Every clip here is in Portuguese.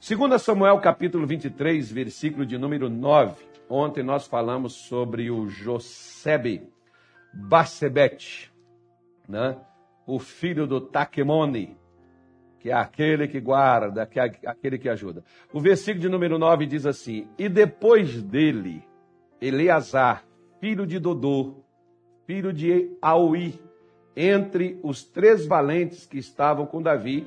Segundo Samuel capítulo 23, versículo de número 9. Ontem nós falamos sobre o Josebe Barsebete, né? o filho do Taquemone, que é aquele que guarda, que é aquele que ajuda. O versículo de número 9 diz assim: E depois dele, Eleazar, filho de Dodô, filho de Aui, entre os três valentes que estavam com Davi,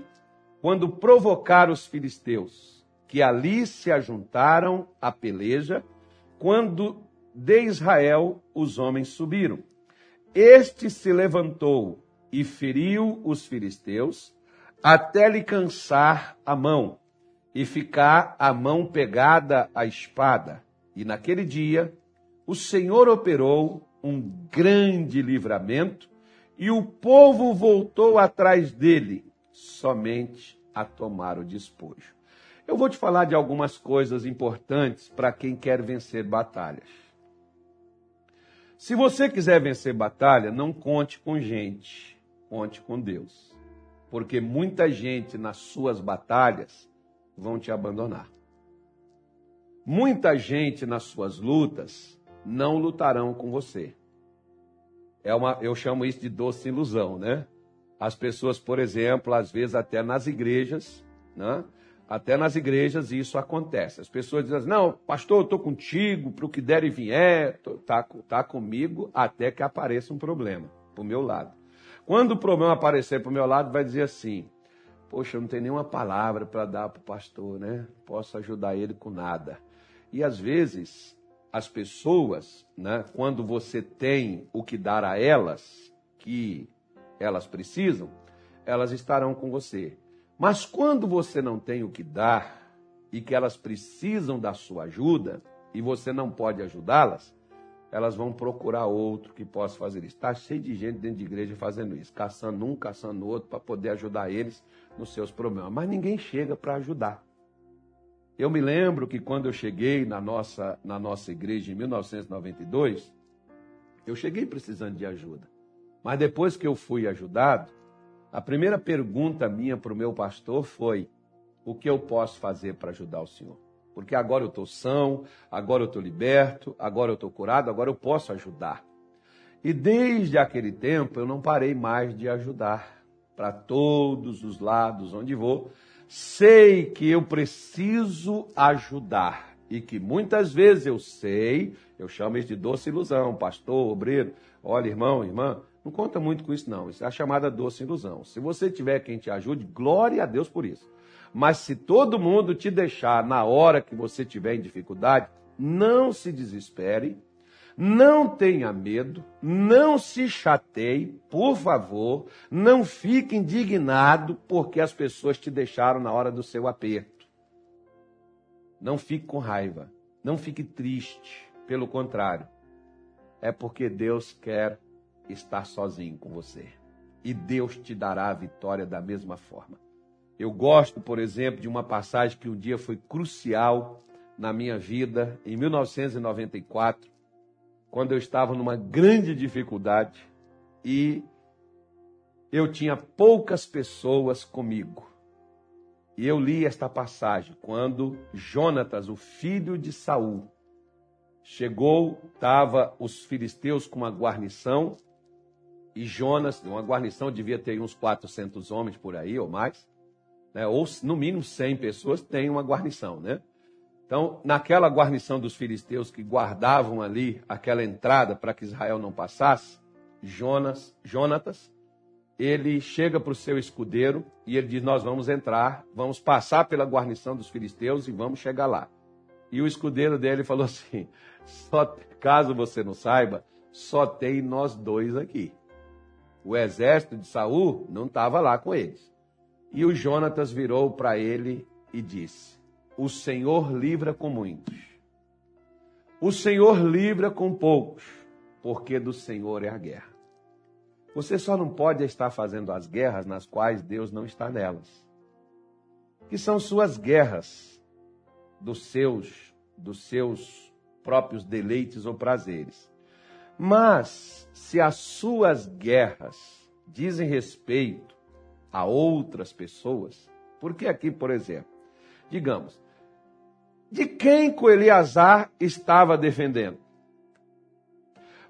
quando provocaram os filisteus, que ali se ajuntaram à peleja, quando de Israel os homens subiram. Este se levantou e feriu os filisteus, até lhe cansar a mão, e ficar a mão pegada à espada. E naquele dia, o Senhor operou um grande livramento, e o povo voltou atrás dele, somente a tomar o despojo. Eu vou te falar de algumas coisas importantes para quem quer vencer batalhas. Se você quiser vencer batalha, não conte com gente, conte com Deus. Porque muita gente nas suas batalhas vão te abandonar. Muita gente nas suas lutas não lutarão com você. É uma, eu chamo isso de doce ilusão, né? As pessoas, por exemplo, às vezes até nas igrejas, né? Até nas igrejas isso acontece. As pessoas dizem assim, não, pastor, eu estou contigo, para o que der e vier, está tá comigo até que apareça um problema para o meu lado. Quando o problema aparecer para o meu lado, vai dizer assim, poxa, eu não tenho nenhuma palavra para dar para o pastor, né? Posso ajudar ele com nada. E às vezes, as pessoas, né, quando você tem o que dar a elas, que elas precisam, elas estarão com você. Mas quando você não tem o que dar e que elas precisam da sua ajuda e você não pode ajudá-las, elas vão procurar outro que possa fazer isso. Está cheio de gente dentro de igreja fazendo isso, caçando um, caçando outro para poder ajudar eles nos seus problemas. Mas ninguém chega para ajudar. Eu me lembro que quando eu cheguei na nossa, na nossa igreja em 1992, eu cheguei precisando de ajuda. Mas depois que eu fui ajudado, a primeira pergunta minha para o meu pastor foi: o que eu posso fazer para ajudar o senhor? Porque agora eu estou são, agora eu estou liberto, agora eu estou curado, agora eu posso ajudar. E desde aquele tempo eu não parei mais de ajudar para todos os lados onde vou. Sei que eu preciso ajudar e que muitas vezes eu sei, eu chamo isso de doce ilusão, pastor, obreiro. Olha, irmão, irmã, não conta muito com isso, não. Isso é a chamada doce ilusão. Se você tiver quem te ajude, glória a Deus por isso. Mas se todo mundo te deixar na hora que você tiver em dificuldade, não se desespere, não tenha medo, não se chateie, por favor, não fique indignado porque as pessoas te deixaram na hora do seu aperto. Não fique com raiva, não fique triste, pelo contrário, é porque Deus quer estar sozinho com você. E Deus te dará a vitória da mesma forma. Eu gosto, por exemplo, de uma passagem que um dia foi crucial na minha vida, em 1994, quando eu estava numa grande dificuldade e eu tinha poucas pessoas comigo. E eu li esta passagem quando Jonatas, o filho de Saul, chegou, estava os filisteus com uma guarnição e Jonas, uma guarnição devia ter uns 400 homens por aí ou mais, né? ou no mínimo 100 pessoas tem uma guarnição, né? Então, naquela guarnição dos filisteus que guardavam ali aquela entrada para que Israel não passasse, Jonas, Jonatas, ele chega para o seu escudeiro e ele diz: Nós vamos entrar, vamos passar pela guarnição dos filisteus e vamos chegar lá. E o escudeiro dele falou assim: só, caso você não saiba, só tem nós dois aqui. O exército de Saul não estava lá com eles. E o Jonatas virou para ele e disse: O Senhor livra com muitos. O Senhor livra com poucos, porque do Senhor é a guerra. Você só não pode estar fazendo as guerras nas quais Deus não está nelas. Que são suas guerras dos seus dos seus próprios deleites ou prazeres. Mas, se as suas guerras dizem respeito a outras pessoas, porque aqui, por exemplo, digamos, de quem que o Eleazar estava defendendo?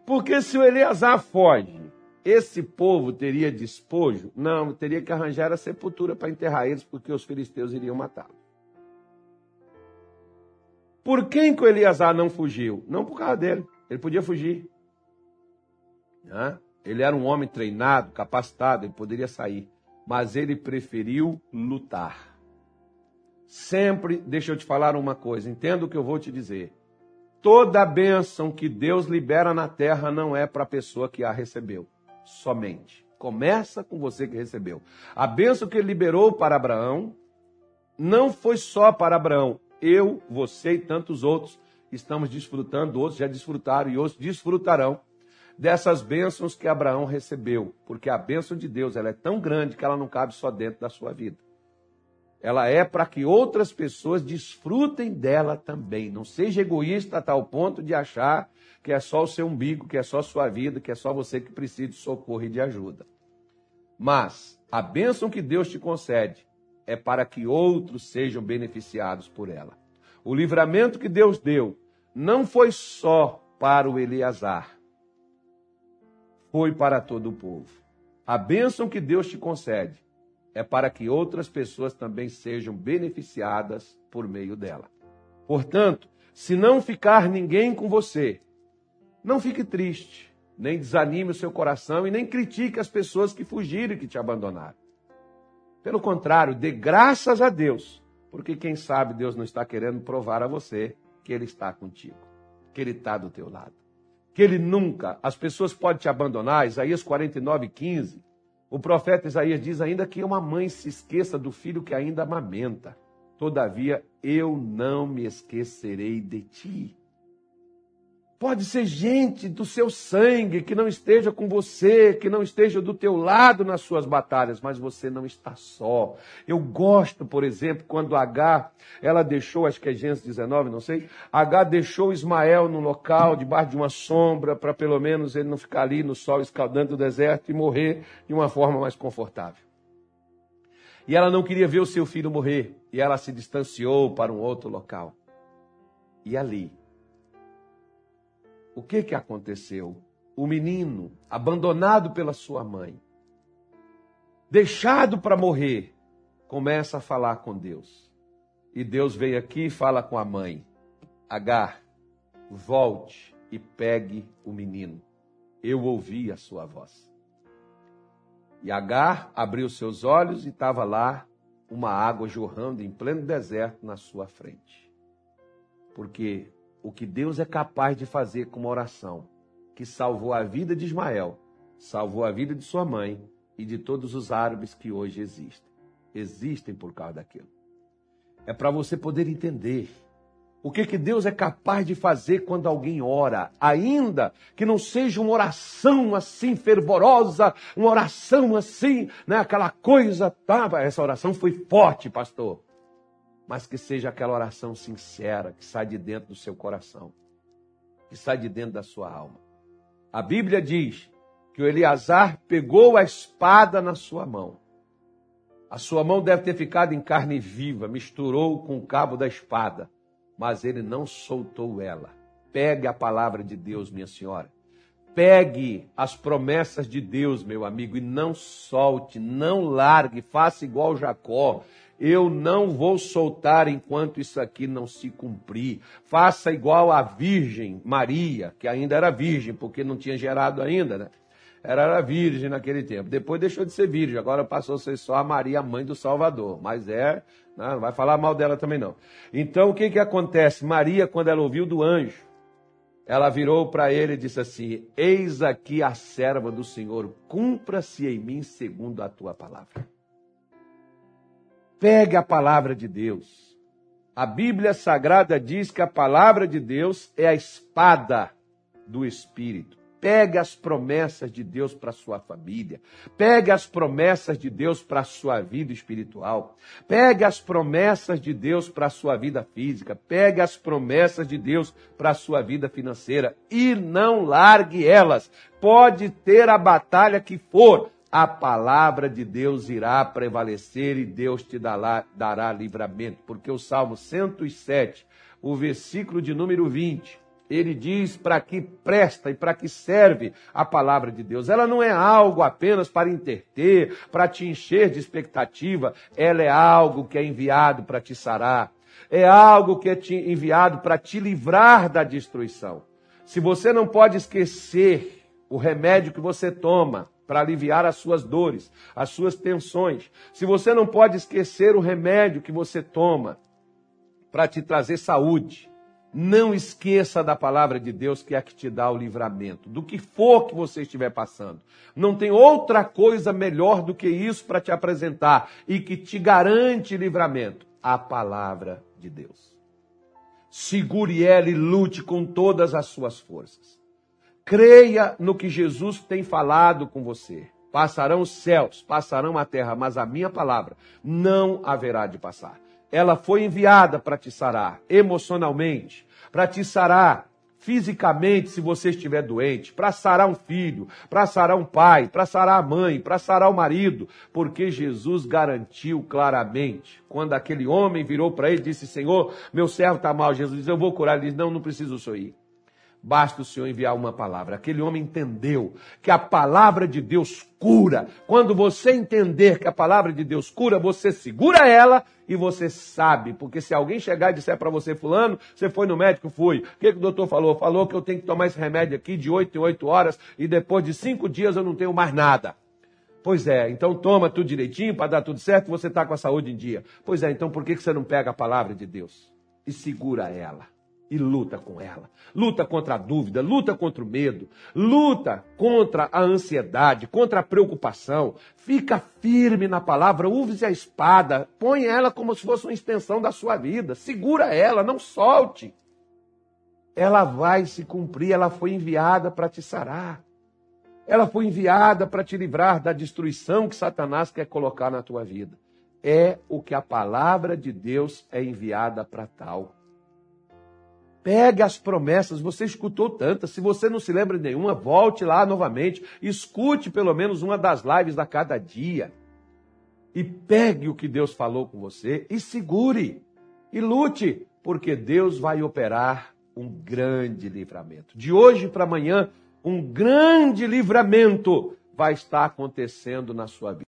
Porque se o Eleazar foge, esse povo teria despojo? Não, teria que arranjar a sepultura para enterrar eles, porque os filisteus iriam matá-los. Por quem que o Eleazar não fugiu? Não por causa dele. Ele podia fugir. Né? Ele era um homem treinado, capacitado, ele poderia sair. Mas ele preferiu lutar. Sempre, deixa eu te falar uma coisa, entenda o que eu vou te dizer. Toda bênção que Deus libera na terra não é para a pessoa que a recebeu, somente. Começa com você que recebeu. A bênção que ele liberou para Abraão não foi só para Abraão. Eu, você e tantos outros estamos desfrutando, outros já desfrutaram e outros desfrutarão dessas bênçãos que Abraão recebeu, porque a bênção de Deus ela é tão grande que ela não cabe só dentro da sua vida. Ela é para que outras pessoas desfrutem dela também. Não seja egoísta a tal ponto de achar que é só o seu umbigo, que é só a sua vida, que é só você que precisa de socorro e de ajuda. Mas a bênção que Deus te concede é para que outros sejam beneficiados por ela. O livramento que Deus deu não foi só para o Eleazar, foi para todo o povo. A bênção que Deus te concede é para que outras pessoas também sejam beneficiadas por meio dela. Portanto, se não ficar ninguém com você, não fique triste, nem desanime o seu coração e nem critique as pessoas que fugiram e que te abandonaram. Pelo contrário, dê graças a Deus, porque quem sabe Deus não está querendo provar a você que Ele está contigo, que Ele está do teu lado. Que Ele nunca, as pessoas podem te abandonar, Isaías 49, 15. O profeta Isaías diz ainda que uma mãe se esqueça do filho que ainda amamenta. Todavia, eu não me esquecerei de ti. Pode ser gente do seu sangue que não esteja com você, que não esteja do teu lado nas suas batalhas, mas você não está só. Eu gosto, por exemplo, quando H, ela deixou, acho que é Gênesis 19, não sei, H deixou Ismael no local, debaixo de uma sombra, para pelo menos ele não ficar ali no sol escaldando o deserto e morrer de uma forma mais confortável. E ela não queria ver o seu filho morrer, e ela se distanciou para um outro local. E ali, o que que aconteceu? O menino, abandonado pela sua mãe, deixado para morrer, começa a falar com Deus. E Deus vem aqui e fala com a mãe: Agar, volte e pegue o menino. Eu ouvi a sua voz. E Agar abriu seus olhos e estava lá uma água jorrando em pleno deserto na sua frente. Porque o que Deus é capaz de fazer com uma oração que salvou a vida de Ismael, salvou a vida de sua mãe e de todos os árabes que hoje existem. Existem por causa daquilo. É para você poder entender o que, que Deus é capaz de fazer quando alguém ora, ainda que não seja uma oração assim fervorosa, uma oração assim, né, aquela coisa, tá? Essa oração foi forte, pastor mas que seja aquela oração sincera, que sai de dentro do seu coração, que sai de dentro da sua alma. A Bíblia diz que o Eleazar pegou a espada na sua mão. A sua mão deve ter ficado em carne viva, misturou com o cabo da espada, mas ele não soltou ela. Pegue a palavra de Deus, minha senhora. Pegue as promessas de Deus, meu amigo, e não solte, não largue, faça igual Jacó eu não vou soltar enquanto isso aqui não se cumprir. Faça igual a Virgem Maria, que ainda era virgem, porque não tinha gerado ainda, né? Era, era virgem naquele tempo. Depois deixou de ser virgem, agora passou a ser só a Maria, mãe do Salvador. Mas é, né? não vai falar mal dela também não. Então o que que acontece? Maria, quando ela ouviu do anjo, ela virou para ele e disse assim: Eis aqui a serva do Senhor, cumpra-se em mim segundo a tua palavra. Pegue a palavra de Deus. A Bíblia Sagrada diz que a palavra de Deus é a espada do Espírito. Pegue as promessas de Deus para sua família. Pegue as promessas de Deus para a sua vida espiritual. Pegue as promessas de Deus para a sua vida física. Pegue as promessas de Deus para a sua vida financeira. E não largue elas. Pode ter a batalha que for a palavra de Deus irá prevalecer e Deus te dará, dará livramento. Porque o Salmo 107, o versículo de número 20, ele diz para que presta e para que serve a palavra de Deus. Ela não é algo apenas para interter, para te encher de expectativa, ela é algo que é enviado para te sarar, é algo que é enviado para te livrar da destruição. Se você não pode esquecer o remédio que você toma para aliviar as suas dores, as suas tensões, se você não pode esquecer o remédio que você toma para te trazer saúde, não esqueça da palavra de Deus que é a que te dá o livramento, do que for que você estiver passando. Não tem outra coisa melhor do que isso para te apresentar e que te garante livramento: a palavra de Deus. Segure ela e lute com todas as suas forças. Creia no que Jesus tem falado com você. Passarão os céus, passarão a terra, mas a minha palavra não haverá de passar ela foi enviada para te sarar emocionalmente, para te sarar fisicamente se você estiver doente, para sarar um filho, para sarar um pai, para sarar a mãe, para sarar o marido, porque Jesus garantiu claramente. Quando aquele homem virou para ele e disse: Senhor, meu servo está mal, Jesus disse: Eu vou curar. Ele disse: Não, não preciso o. Basta o Senhor enviar uma palavra. Aquele homem entendeu que a palavra de Deus cura. Quando você entender que a palavra de Deus cura, você segura ela e você sabe. Porque se alguém chegar e disser para você, Fulano, você foi no médico? Fui. O que, que o doutor falou? Falou que eu tenho que tomar esse remédio aqui de 8 em 8 horas e depois de 5 dias eu não tenho mais nada. Pois é, então toma tudo direitinho para dar tudo certo você está com a saúde em dia. Pois é, então por que, que você não pega a palavra de Deus e segura ela? E luta com ela. Luta contra a dúvida, luta contra o medo, luta contra a ansiedade, contra a preocupação. Fica firme na palavra, use a espada, põe ela como se fosse uma extensão da sua vida, segura ela, não solte. Ela vai se cumprir, ela foi enviada para te sarar. Ela foi enviada para te livrar da destruição que Satanás quer colocar na tua vida. É o que a palavra de Deus é enviada para tal. Pegue as promessas, você escutou tantas. Se você não se lembra de nenhuma, volte lá novamente. Escute pelo menos uma das lives a cada dia. E pegue o que Deus falou com você e segure. E lute, porque Deus vai operar um grande livramento. De hoje para amanhã, um grande livramento vai estar acontecendo na sua vida.